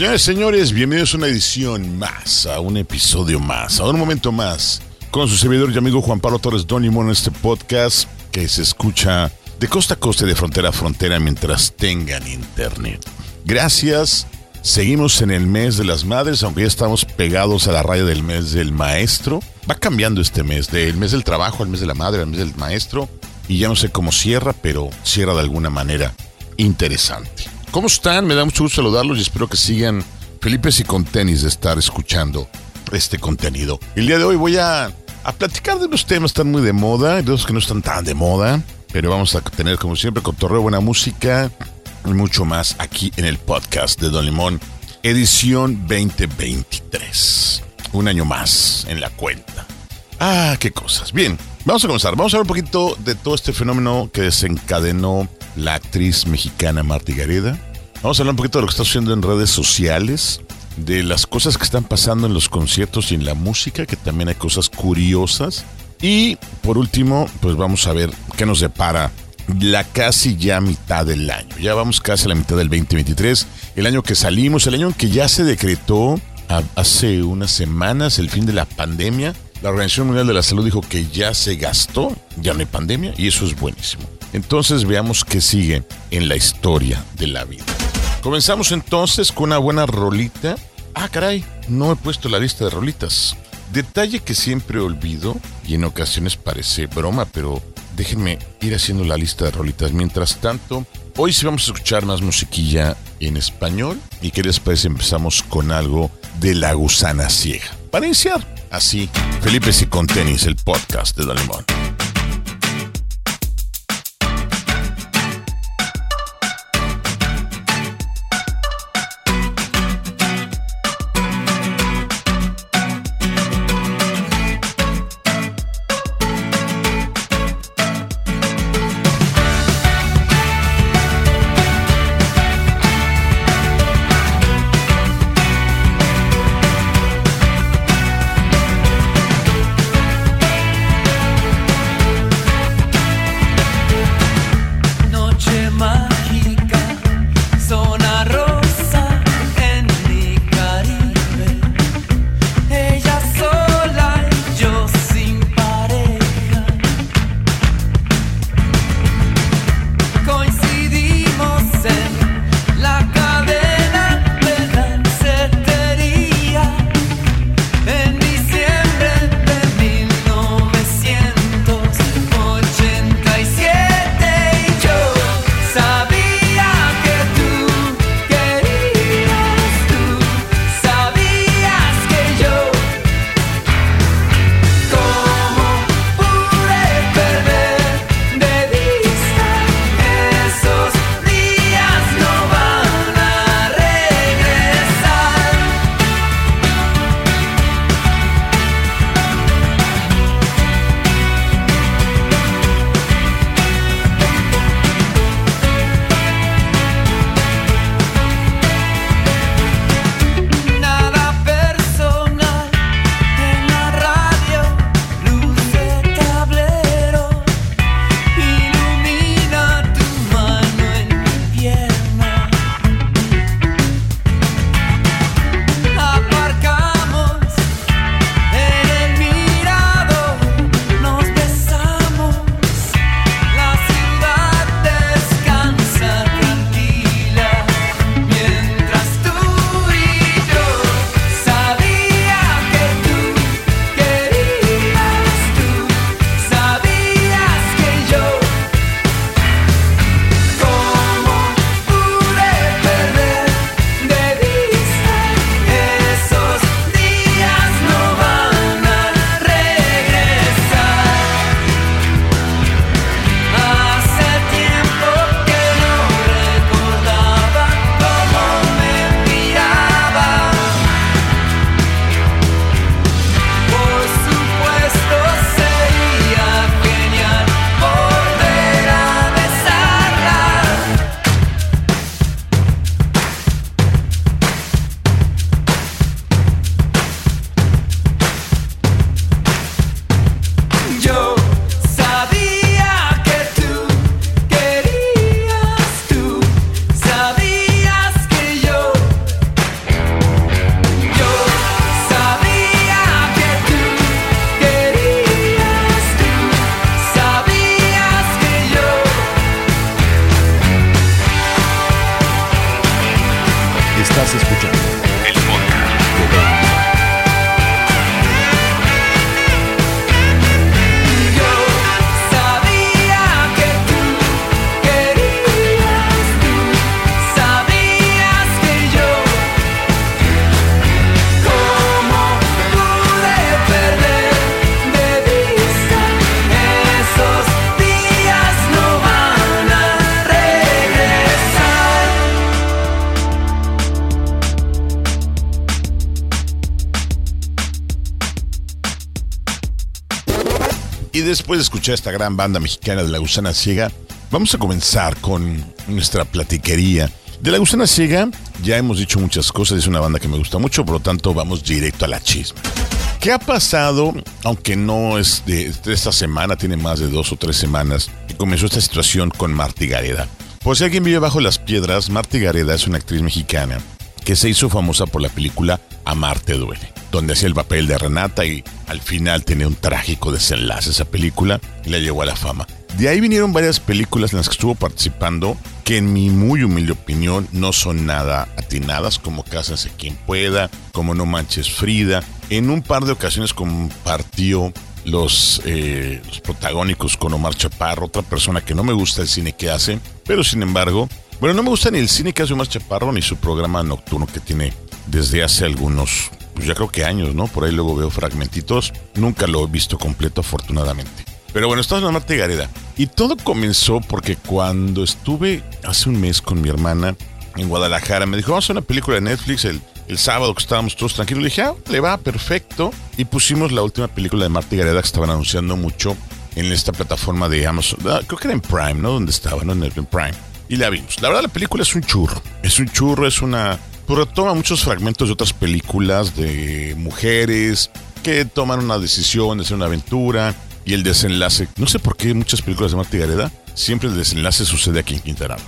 Señores, señores, bienvenidos a una edición más, a un episodio más, a un momento más, con su servidor y amigo Juan Pablo Torres Don Limón en este podcast que se escucha de costa a costa y de frontera a frontera mientras tengan internet. Gracias. Seguimos en el mes de las madres, aunque ya estamos pegados a la raya del mes del maestro. Va cambiando este mes, del mes del trabajo al mes de la madre, al mes del maestro. Y ya no sé cómo cierra, pero cierra de alguna manera interesante. ¿Cómo están? Me da mucho gusto saludarlos y espero que sigan felices y con tenis de estar escuchando este contenido. El día de hoy voy a, a platicar de unos temas que están muy de moda de otros que no están tan de moda, pero vamos a tener como siempre cotorreo, buena música y mucho más aquí en el podcast de Don Limón, edición 2023. Un año más en la cuenta. Ah, qué cosas. Bien, vamos a comenzar. Vamos a hablar un poquito de todo este fenómeno que desencadenó la actriz mexicana Marta Gareda. Vamos a hablar un poquito de lo que está sucediendo en redes sociales, de las cosas que están pasando en los conciertos y en la música, que también hay cosas curiosas. Y por último, pues vamos a ver qué nos depara la casi ya mitad del año. Ya vamos casi a la mitad del 2023, el año que salimos, el año en que ya se decretó hace unas semanas el fin de la pandemia. La Organización Mundial de la Salud dijo que ya se gastó, ya no hay pandemia, y eso es buenísimo. Entonces veamos qué sigue en la historia de la vida. Comenzamos entonces con una buena rolita. Ah, caray, no he puesto la lista de rolitas. Detalle que siempre olvido y en ocasiones parece broma, pero déjenme ir haciendo la lista de rolitas. Mientras tanto, hoy sí vamos a escuchar más musiquilla en español y que después empezamos con algo de La Gusana Ciega. Para iniciar, así, Felipe y con tenis, el podcast de Don de escuchar esta gran banda mexicana de La Gusana Ciega, vamos a comenzar con nuestra platiquería. De La Gusana Ciega ya hemos dicho muchas cosas, es una banda que me gusta mucho, por lo tanto vamos directo a la chisma. ¿Qué ha pasado, aunque no es de, esta semana, tiene más de dos o tres semanas, que comenzó esta situación con Marty Gareda? Pues si alguien vive bajo las piedras, Marty Gareda es una actriz mexicana que se hizo famosa por la película Amarte duele donde hacía el papel de Renata y al final tenía un trágico desenlace esa película y la llevó a la fama. De ahí vinieron varias películas en las que estuvo participando que en mi muy humilde opinión no son nada atinadas, como Cásense quien pueda, como No manches Frida. En un par de ocasiones compartió los, eh, los protagónicos con Omar Chaparro, otra persona que no me gusta el cine que hace, pero sin embargo, bueno, no me gusta ni el cine que hace Omar Chaparro ni su programa nocturno que tiene desde hace algunos pues ya creo que años, ¿no? Por ahí luego veo fragmentitos. Nunca lo he visto completo, afortunadamente. Pero bueno, estamos en Marta Gareda. Y todo comenzó porque cuando estuve hace un mes con mi hermana en Guadalajara, me dijo, vamos a hacer una película de Netflix el, el sábado que estábamos todos tranquilos. Le dije, ah, le va perfecto. Y pusimos la última película de Marta Gareda que estaban anunciando mucho en esta plataforma de Amazon. Ah, creo que era en Prime, ¿no? Donde estaba, ¿no? En, Prime. Y la vimos. La verdad, la película es un churro. Es un churro, es una pero retoma muchos fragmentos de otras películas de mujeres que toman una decisión de hacer una aventura y el desenlace. No sé por qué muchas películas de Marta Gareda siempre el desenlace sucede aquí en Quintana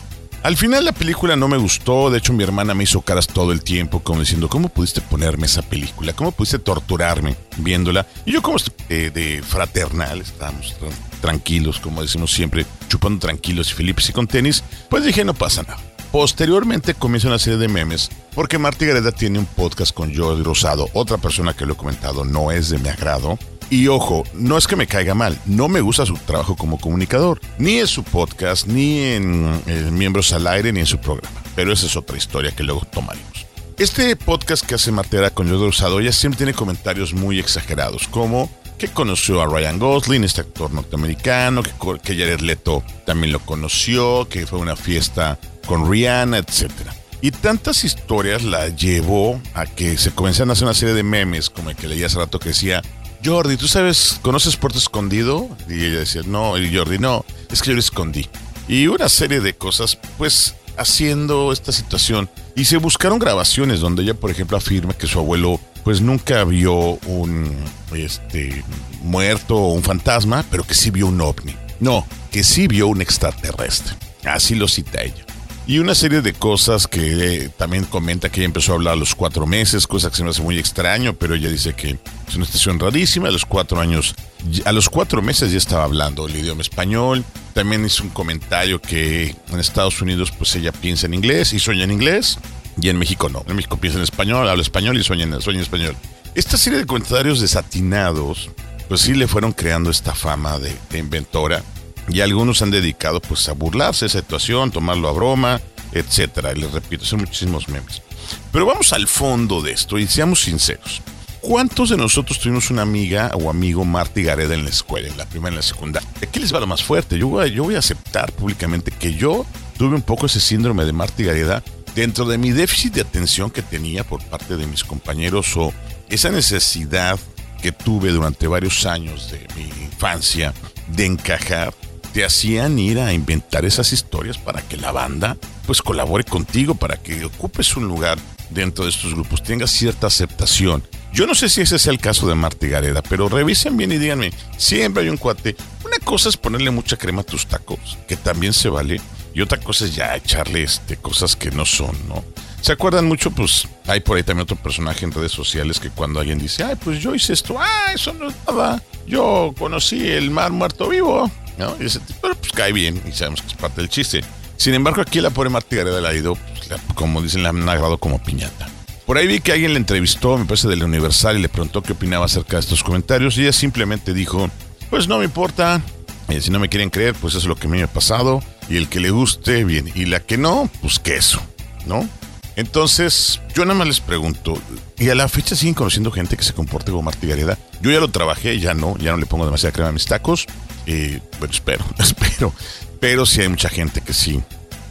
Al final la película no me gustó, de hecho mi hermana me hizo caras todo el tiempo como diciendo, ¿cómo pudiste ponerme esa película? ¿Cómo pudiste torturarme viéndola? Y yo como eh, de fraternal, estábamos tranquilos, como decimos siempre, chupando tranquilos y Felipe y con tenis, pues dije, no pasa nada. Posteriormente comienza una serie de memes porque Marty Gareda tiene un podcast con Jordi Rosado, otra persona que lo he comentado no es de mi agrado. Y ojo, no es que me caiga mal, no me gusta su trabajo como comunicador, ni en su podcast, ni en, eh, Miembros al Aire, ni en su programa. Pero esa es otra historia que luego tomaremos. Este podcast que hace Martera con Jordi Rosado ya siempre tiene comentarios muy exagerados, como que conoció a Ryan Gosling, este actor norteamericano, que, que Jared Leto también lo conoció, que fue una fiesta con Rihanna, etc. Y tantas historias la llevó a que se comenzaran a hacer una serie de memes, como el que leía hace rato que decía, Jordi, ¿tú sabes, conoces Puerto Escondido? Y ella decía, no, y Jordi, no, es que yo lo escondí. Y una serie de cosas, pues, haciendo esta situación. Y se buscaron grabaciones donde ella, por ejemplo, afirma que su abuelo, pues, nunca vio un, este, muerto o un fantasma, pero que sí vio un ovni. No, que sí vio un extraterrestre. Así lo cita ella. Y una serie de cosas que eh, también comenta que ella empezó a hablar a los cuatro meses, cosa que se me hace muy extraño, pero ella dice que es una estación rarísima. A los cuatro años, a los cuatro meses ya estaba hablando el idioma español. También hizo un comentario que en Estados Unidos, pues ella piensa en inglés y sueña en inglés, y en México no. En México piensa en español, habla español y sueña en, sueña en español. Esta serie de comentarios desatinados, pues sí le fueron creando esta fama de, inventora y algunos han dedicado pues a burlarse de esa situación, tomarlo a broma, etcétera. Les repito, son muchísimos memes. Pero vamos al fondo de esto y seamos sinceros. ¿Cuántos de nosotros tuvimos una amiga o amigo Marty Gareda en la escuela, en la primera y en la secundaria? Aquí les va lo más fuerte. Yo voy, a, yo voy a aceptar públicamente que yo tuve un poco ese síndrome de Marty Gareda dentro de mi déficit de atención que tenía por parte de mis compañeros o esa necesidad que tuve durante varios años de mi infancia de encajar te hacían ir a inventar esas historias para que la banda pues colabore contigo, para que ocupes un lugar dentro de estos grupos, tengas cierta aceptación. Yo no sé si ese sea el caso de Marta Gareda, pero revisen bien y díganme, siempre hay un cuate. Una cosa es ponerle mucha crema a tus tacos, que también se vale, y otra cosa es ya echarle este, cosas que no son, ¿no? ¿Se acuerdan mucho? Pues hay por ahí también otro personaje en redes sociales que cuando alguien dice, ay, pues yo hice esto, ah, eso no es nada. Yo conocí el mar muerto vivo, ¿no? Y ese tipo, pues cae bien y sabemos que es parte del chiste. Sin embargo, aquí la pobre Marta Gareda la ha ido, pues, como dicen, la han agarrado como piñata. Por ahí vi que alguien le entrevistó, me parece del Universal, y le preguntó qué opinaba acerca de estos comentarios. Y ella simplemente dijo, pues no me importa, eh, si no me quieren creer, pues es lo que a mí me ha pasado. Y el que le guste, bien. Y la que no, pues que eso, ¿no? Entonces, yo nada más les pregunto, ¿y a la fecha siguen conociendo gente que se comporte como Martí Gareda? Yo ya lo trabajé, ya no, ya no le pongo demasiada crema a mis tacos. Eh, bueno, espero, espero. Pero sí hay mucha gente que sí,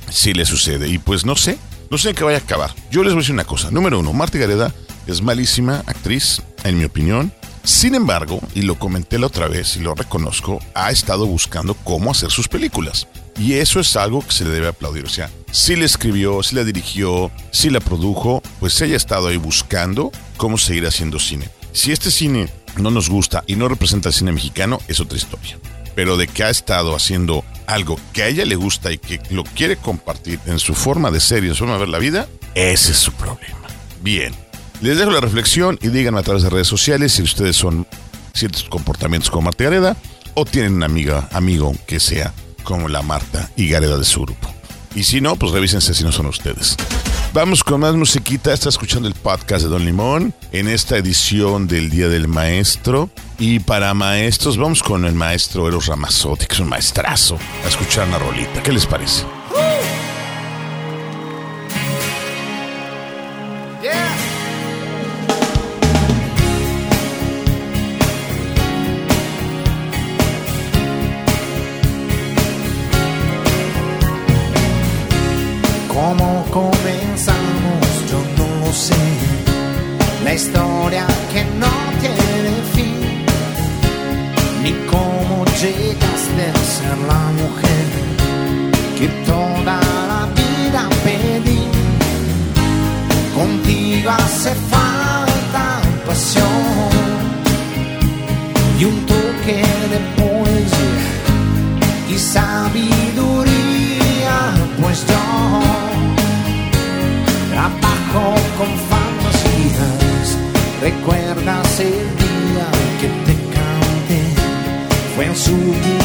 sí le sucede. Y pues no sé, no sé en qué vaya a acabar. Yo les voy a decir una cosa. Número uno, Marta Gareda es malísima actriz, en mi opinión. Sin embargo, y lo comenté la otra vez y lo reconozco, ha estado buscando cómo hacer sus películas. Y eso es algo que se le debe aplaudir. O sea, si le escribió, si la dirigió, si la produjo, pues ella ha estado ahí buscando cómo seguir haciendo cine. Si este cine no nos gusta y no representa el cine mexicano, es otra historia. Pero de que ha estado haciendo algo que a ella le gusta y que lo quiere compartir en su forma de ser y en su forma de ver la vida, ese es su problema. Bien, les dejo la reflexión y díganme a través de redes sociales si ustedes son ciertos comportamientos como Marta Gareda o tienen una amiga, amigo que sea como la Marta y Gareda de su grupo. Y si no, pues revísense si no son ustedes. Vamos con más musiquita. Está escuchando el podcast de Don Limón en esta edición del Día del Maestro. Y para maestros, vamos con el maestro Eros Ramazotti, que es un maestrazo, a escuchar una rolita. ¿Qué les parece? ¿Recuerdas el día que te canté? Fue súbito escalofrío.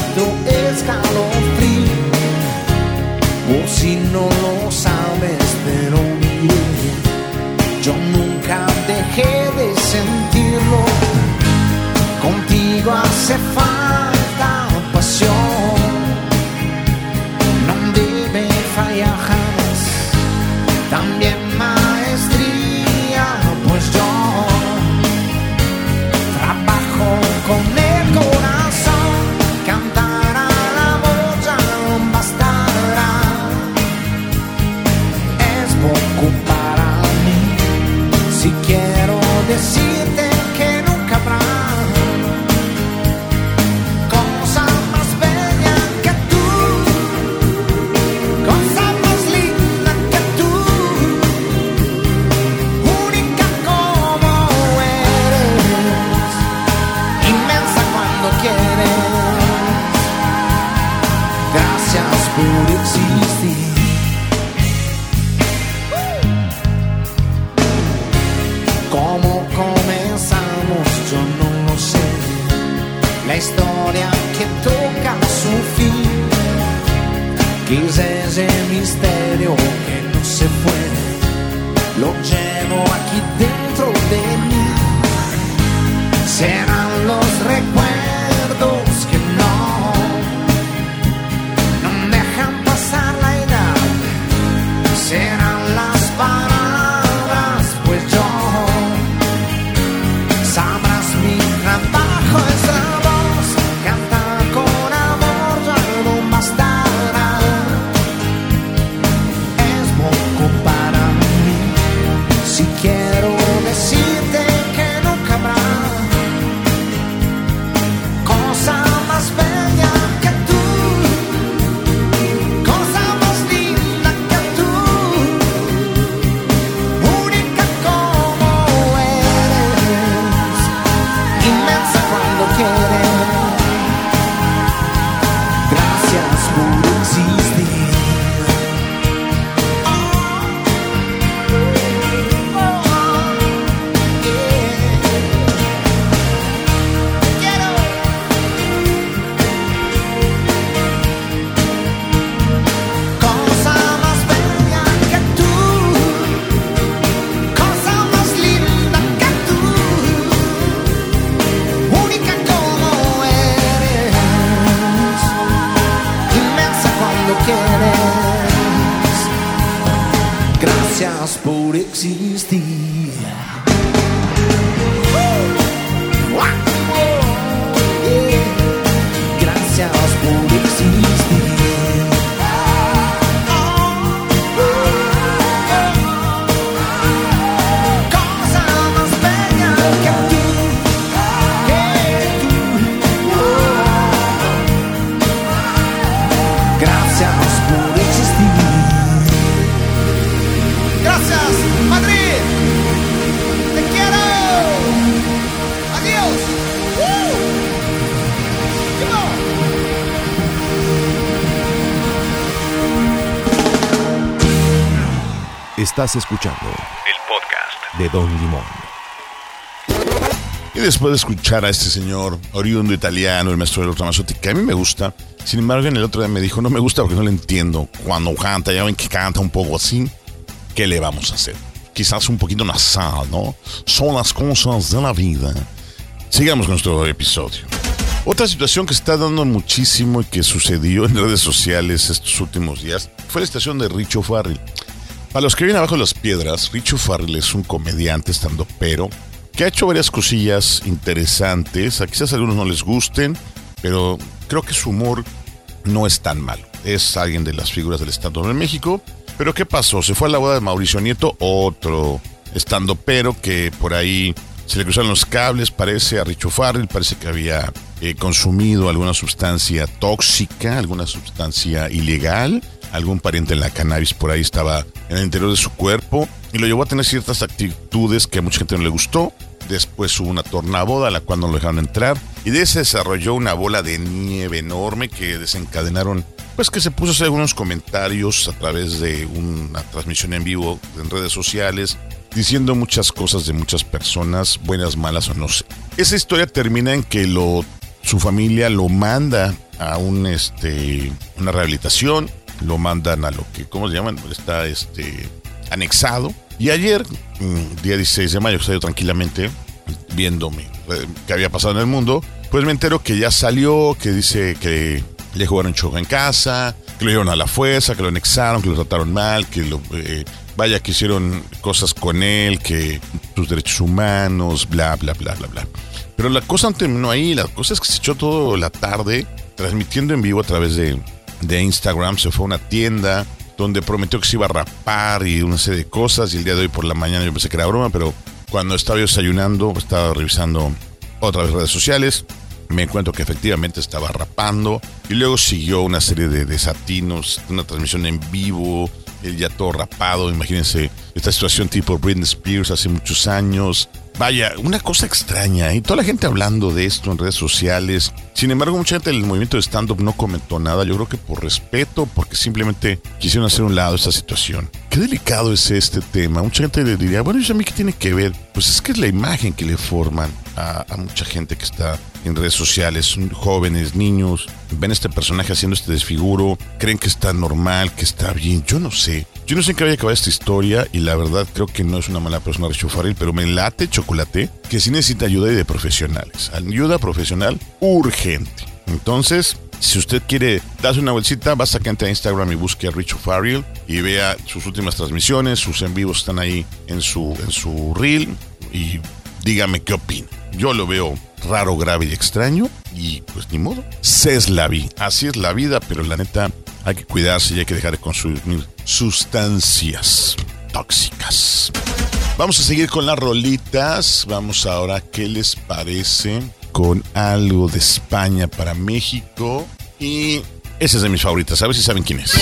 who sees the Estás escuchando el podcast de Don Limón. Y después de escuchar a este señor oriundo italiano, el maestro Ramazzotti, que a mí me gusta, sin embargo en el otro día me dijo, no me gusta porque no le entiendo cuando canta, ya ven que canta un poco así, ¿qué le vamos a hacer? Quizás un poquito nasal, ¿no? Son las cosas de la vida. Sigamos con nuestro episodio. Otra situación que está dando muchísimo y que sucedió en redes sociales estos últimos días fue la estación de Richo Farrell. Para los que vienen abajo de las piedras, Richo Farrell es un comediante estando pero que ha hecho varias cosillas interesantes. A quizás a algunos no les gusten, pero creo que su humor no es tan malo. Es alguien de las figuras del estado en México. Pero ¿qué pasó? Se fue a la boda de Mauricio Nieto, otro estando pero que por ahí se le cruzaron los cables, parece a Richo Farrell, parece que había eh, consumido alguna sustancia tóxica, alguna sustancia ilegal. Algún pariente en la cannabis por ahí estaba en el interior de su cuerpo y lo llevó a tener ciertas actitudes que a mucha gente no le gustó. Después hubo una tornaboda a la cual no lo dejaron entrar y de ese desarrolló una bola de nieve enorme que desencadenaron pues que se puso a hacer algunos comentarios a través de una transmisión en vivo en redes sociales diciendo muchas cosas de muchas personas, buenas, malas o no sé. Esa historia termina en que lo, su familia lo manda a este, una rehabilitación, lo mandan a lo que, ¿cómo se llaman? Está este, anexado. Y ayer, mm, día 16 de mayo, estoy tranquilamente viéndome eh, qué había pasado en el mundo, pues me entero que ya salió, que dice que le jugaron choco en casa, que lo llevaron a la fuerza, que lo anexaron, que lo trataron mal, que lo... Eh, vaya que hicieron cosas con él, que sus derechos humanos, bla, bla, bla, bla, bla. Pero la cosa no terminó ahí, la cosa es que se echó toda la tarde transmitiendo en vivo a través de, de Instagram, se fue a una tienda donde prometió que se iba a rapar y una serie de cosas y el día de hoy por la mañana yo pensé que era broma, pero cuando estaba yo desayunando, estaba revisando otras redes sociales, me encuentro que efectivamente estaba rapando y luego siguió una serie de desatinos, una transmisión en vivo, él ya todo rapado, imagínense esta situación tipo Britney Spears hace muchos años. Vaya, una cosa extraña, y toda la gente hablando de esto en redes sociales. Sin embargo, mucha gente del movimiento de stand-up no comentó nada, yo creo que por respeto, porque simplemente quisieron hacer un lado esta situación. Qué delicado es este tema. Mucha gente le diría, bueno, ¿y a mí qué tiene que ver? Pues es que es la imagen que le forman a, mucha gente que está en redes sociales, jóvenes, niños, ven este personaje haciendo este desfiguro, creen que está normal, que está bien, yo no sé. Yo no sé en qué vaya a acabar esta historia y la verdad creo que no es una mala persona Richo Farrell, pero me late chocolate que sí necesita ayuda de profesionales. Ayuda profesional urgente. Entonces, si usted quiere darse una bolsita, basta que entre a Instagram y busque a Richo Farrell y vea sus últimas transmisiones, sus en vivos están ahí en su, en su reel y dígame qué opina. Yo lo veo raro, grave y extraño y pues ni modo. Se es la vida. Así es la vida, pero la neta hay que cuidarse y hay que dejar de consumir sustancias tóxicas. Vamos a seguir con las rolitas. Vamos ahora, ¿qué les parece? Con algo de España para México. Y esa es de mis favoritas. A ver si saben quién es.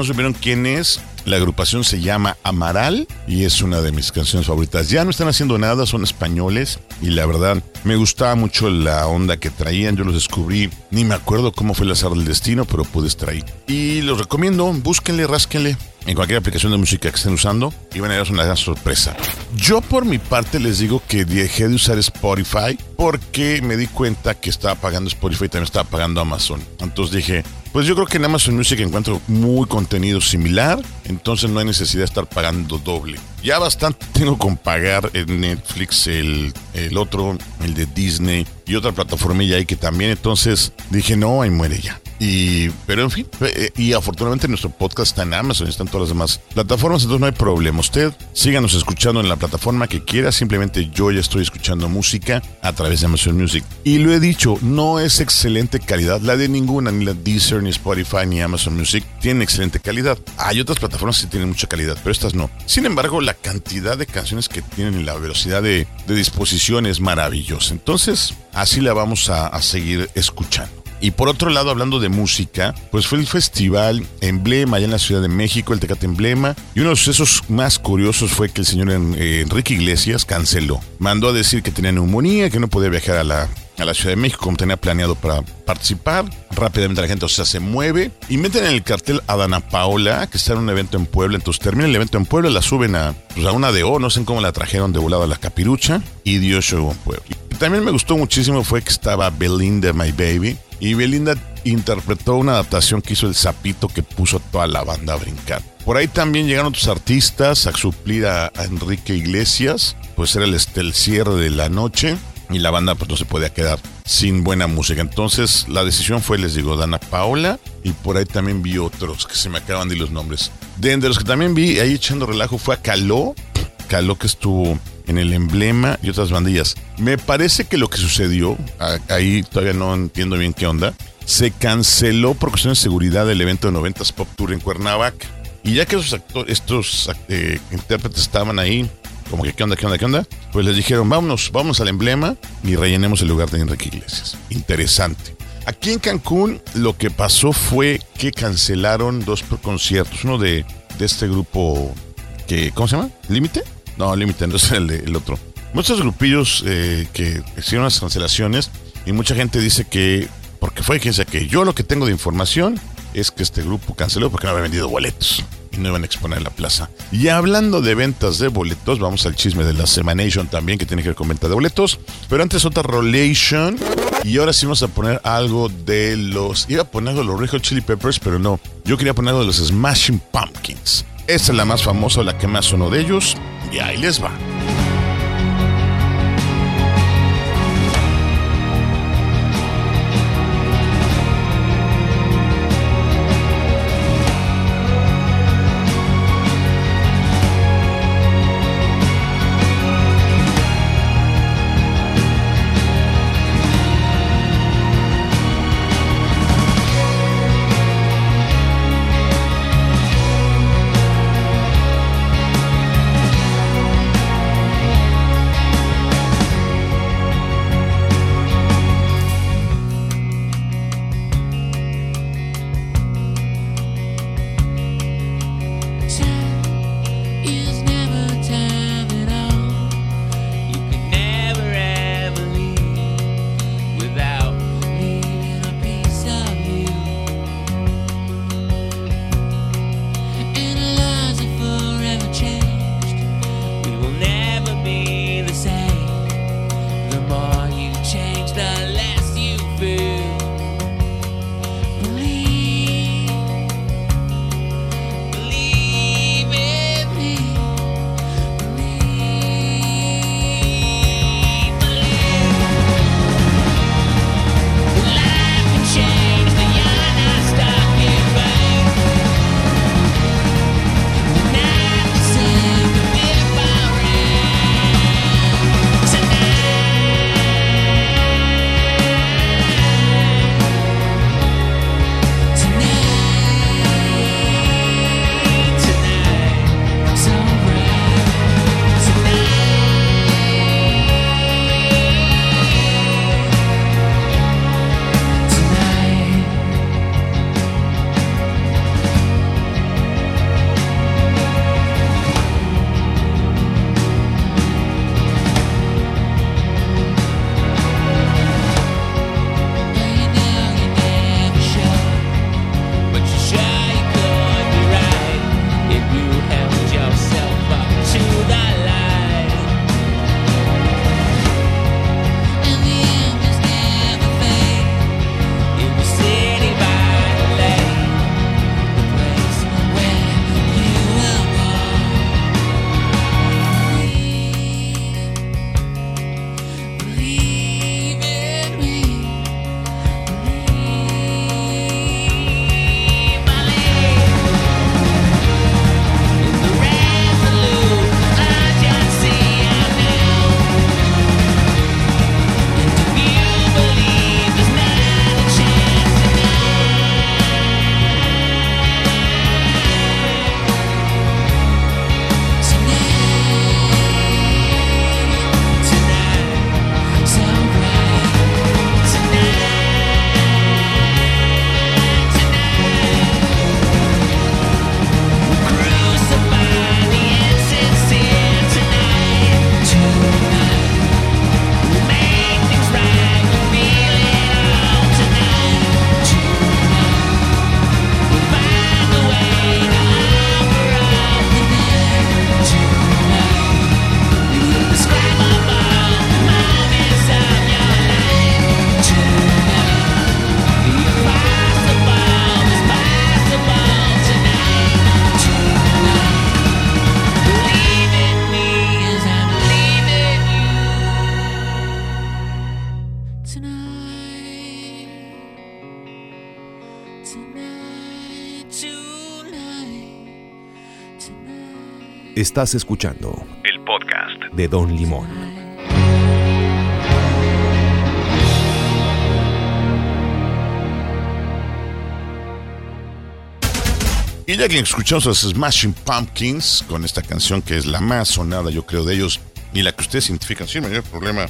No supieron quién es, la agrupación se llama Amaral y es una de mis canciones favoritas. Ya no están haciendo nada, son españoles y la verdad me gustaba mucho la onda que traían. Yo los descubrí, ni me acuerdo cómo fue el azar del destino, pero pude estar. Y los recomiendo, búsquenle, rásquenle en cualquier aplicación de música que estén usando y van a ver una gran sorpresa. Yo por mi parte les digo que dejé de usar Spotify porque me di cuenta que estaba pagando Spotify y también estaba pagando Amazon. Entonces dije, pues yo creo que en Amazon Music encuentro muy contenido similar, entonces no hay necesidad de estar pagando doble. Ya bastante tengo con pagar en Netflix, el, el otro, el de Disney y otra plataformilla ahí que también, entonces dije, no, ahí muere ya. Y, pero en fin, eh, y afortunadamente nuestro podcast está en Amazon y está en todas las demás plataformas, entonces no hay problema. Usted síganos escuchando en la plataforma que quiera, simplemente yo ya estoy escuchando música a través de Amazon Music. Y lo he dicho, no es excelente calidad, la de ninguna, ni la Deezer, ni Spotify, ni Amazon Music, tienen excelente calidad. Hay otras plataformas que tienen mucha calidad, pero estas no. Sin embargo, la cantidad de canciones que tienen y la velocidad de, disposición es maravillosa. Entonces, así la vamos a seguir escuchando. Y por otro lado, hablando de música, pues fue el festival Emblema allá en la Ciudad de México, el Tecate Emblema. Y uno de los sucesos más curiosos fue que el señor eh, Enrique Iglesias canceló. Mandó a decir que tenía neumonía, que no podía viajar a la, a la Ciudad de México como tenía planeado para participar. Rápidamente la gente, o sea, se mueve y meten en el cartel a Dana Paola, que está en un evento en Puebla. Entonces termina el evento en Puebla, la suben a, pues, a una de O, no sé cómo la trajeron de volado a la capirucha y dio show en Puebla. También me gustó muchísimo fue que estaba Belinda, My Baby. Y Belinda interpretó una adaptación que hizo el sapito que puso a toda la banda a brincar. Por ahí también llegaron otros artistas a suplir a, a Enrique Iglesias, pues era el, el cierre de la noche y la banda pues no se podía quedar sin buena música. Entonces la decisión fue, les digo, Dana Paola y por ahí también vi otros que se me acaban de ir los nombres. De, de los que también vi ahí echando relajo fue a Caló, Caló que estuvo en el emblema y otras bandillas. Me parece que lo que sucedió, ahí todavía no entiendo bien qué onda, se canceló por cuestiones de seguridad el evento de 90s Pop Tour en Cuernavaca. Y ya que esos actores, estos eh, intérpretes estaban ahí, como que qué onda, qué onda, qué onda, pues les dijeron, vámonos, vamos al emblema y rellenemos el lugar de Enrique Iglesias. Interesante. Aquí en Cancún lo que pasó fue que cancelaron dos conciertos, uno de, de este grupo que, ¿cómo se llama? ¿Límite? No, Límite, no es el, otro. Muchos grupillos eh, que hicieron las cancelaciones y mucha gente dice que, porque fue quien sea que yo lo que tengo de información es que este grupo canceló porque no había vendido boletos y no iban a exponer en la plaza. Y hablando de ventas de boletos, vamos al chisme de la Semanation también, que tiene que ver con venta de boletos. Pero antes otra Rolation. Y ahora sí vamos a poner algo de los. Iba a poner algo de los Red Chili Peppers, pero no. Yo quería poner algo de los Smashing Pumpkins. Esta es la más famosa, la que más sonó de ellos. Y ahí les va. Estás escuchando el podcast de Don Limón. Y ya que escuchamos a los Smashing Pumpkins con esta canción que es la más sonada, yo creo, de ellos y la que ustedes identifican sin mayor problema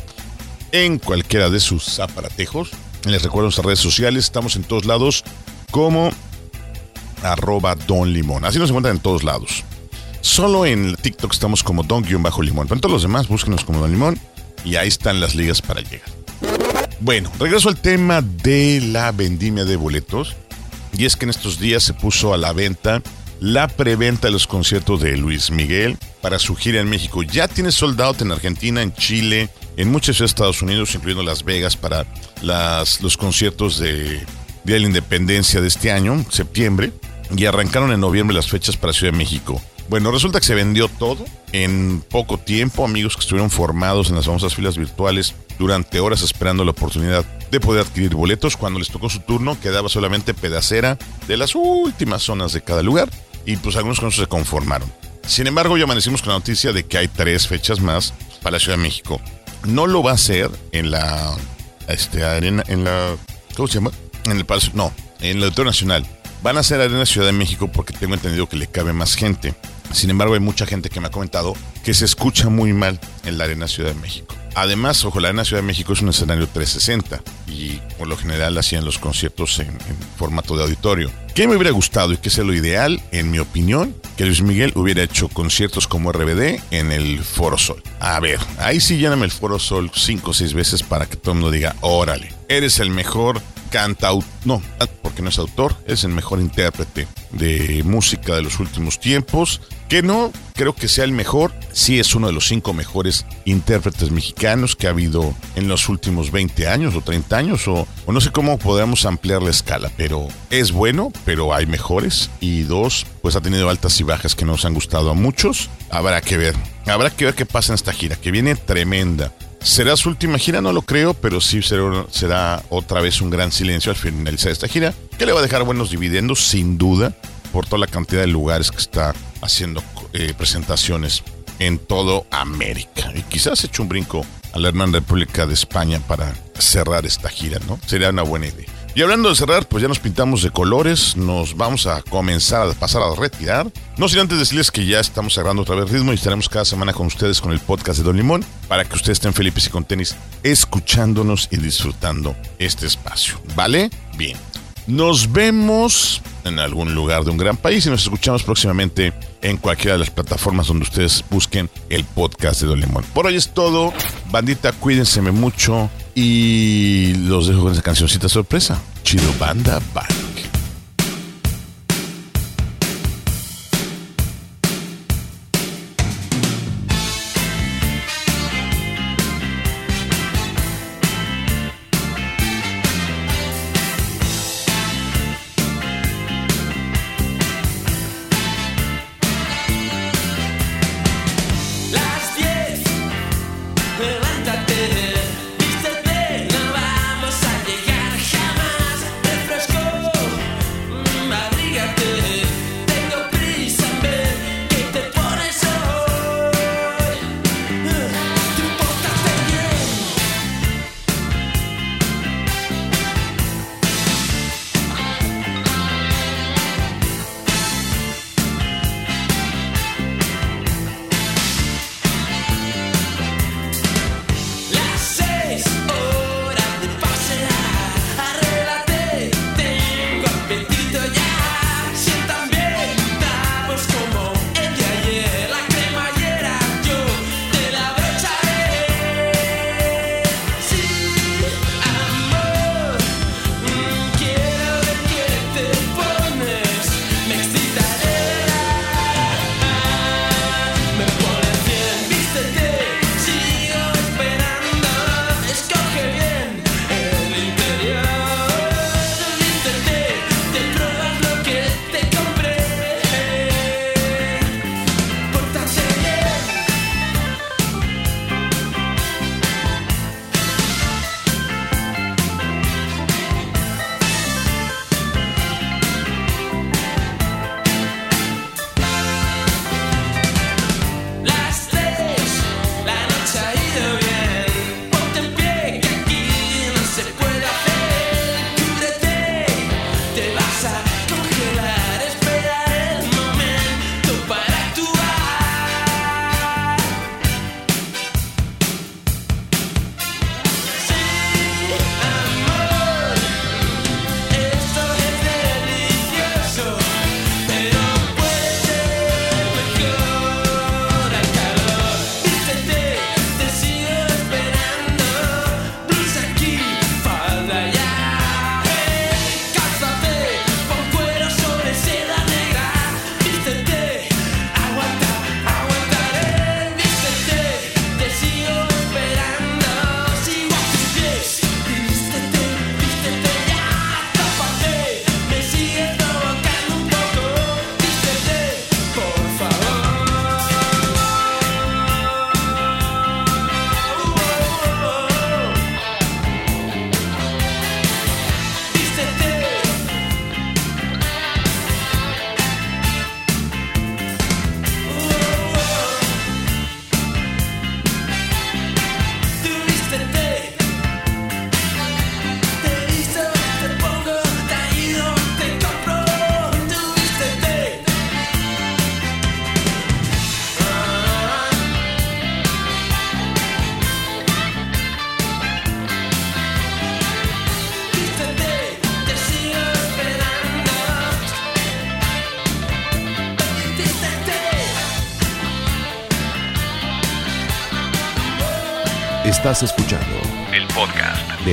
en cualquiera de sus aparatejos. Les recuerdo nuestras redes sociales, estamos en todos lados como arroba Don Limón. Así nos encuentran en todos lados. Solo en TikTok estamos como Don-Limón. Pero todos los demás, búsquenos como Don Limón y ahí están las ligas para llegar. Bueno, regreso al tema de la vendimia de boletos. Y es que en estos días se puso a la venta la preventa de los conciertos de Luis Miguel para su gira en México. Ya tiene soldado en Argentina, en Chile, en muchos Estados Unidos, incluyendo Las Vegas, para las, los conciertos de Día de la Independencia de este año, septiembre. Y arrancaron en noviembre las fechas para Ciudad de México. Bueno, resulta que se vendió todo en poco tiempo. Amigos que estuvieron formados en las famosas filas virtuales durante horas esperando la oportunidad de poder adquirir boletos. Cuando les tocó su turno, quedaba solamente pedacera de las últimas zonas de cada lugar. Y pues algunos con eso se conformaron. Sin embargo, ya amanecimos con la noticia de que hay tres fechas más para la Ciudad de México. No lo va a hacer en la este, arena, en la. ¿Cómo se llama? En el Palacio. No, en el Auditorio Nacional. Van a ser Arena Ciudad de México porque tengo entendido que le cabe más gente. Sin embargo, hay mucha gente que me ha comentado que se escucha muy mal en la Arena Ciudad de México. Además, ojo, la Arena Ciudad de México es un escenario 360 y por lo general hacían los conciertos en, en formato de auditorio. ¿Qué me hubiera gustado y qué es lo ideal, en mi opinión? Que Luis Miguel hubiera hecho conciertos como RBD en el Foro Sol. A ver, ahí sí lléname el Foro Sol cinco o seis veces para que todo el mundo diga, órale, eres el mejor cantautor, no, porque no es autor, es el mejor intérprete de música de los últimos tiempos, que no creo que sea el mejor, sí es uno de los cinco mejores intérpretes mexicanos que ha habido en los últimos 20 años o 30 años, o, o no sé cómo podemos ampliar la escala, pero es bueno, pero hay mejores, y dos, pues ha tenido altas y bajas que nos han gustado a muchos, habrá que ver, habrá que ver qué pasa en esta gira, que viene tremenda. ¿Será su última gira? No lo creo, pero sí será, será, otra vez un gran silencio al finalizar esta gira, que le va a dejar buenos dividendos, sin duda, por toda la cantidad de lugares que está haciendo eh, presentaciones en todo América. Y quizás eche un brinco a la Hermana República de España para cerrar esta gira, ¿no? Sería una buena idea. Y hablando de cerrar, pues ya nos pintamos de colores, nos vamos a comenzar a pasar a retirar. No sin antes decirles que ya estamos cerrando otra vez ritmo y estaremos cada semana con ustedes con el podcast de Don Limón para que ustedes estén felices y con tenis escuchándonos y disfrutando este espacio. ¿Vale? Bien. Nos vemos en algún lugar de un gran país y nos escuchamos próximamente en cualquiera de las plataformas donde ustedes busquen el podcast de Don Limón. Por hoy es todo. Bandita, cuídense mucho y los dejo con esa cancioncita sorpresa. Chido Banda Bye.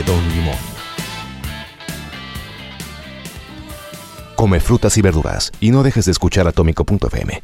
Don Limón. Come frutas y verduras y no dejes de escuchar Atómico.fm.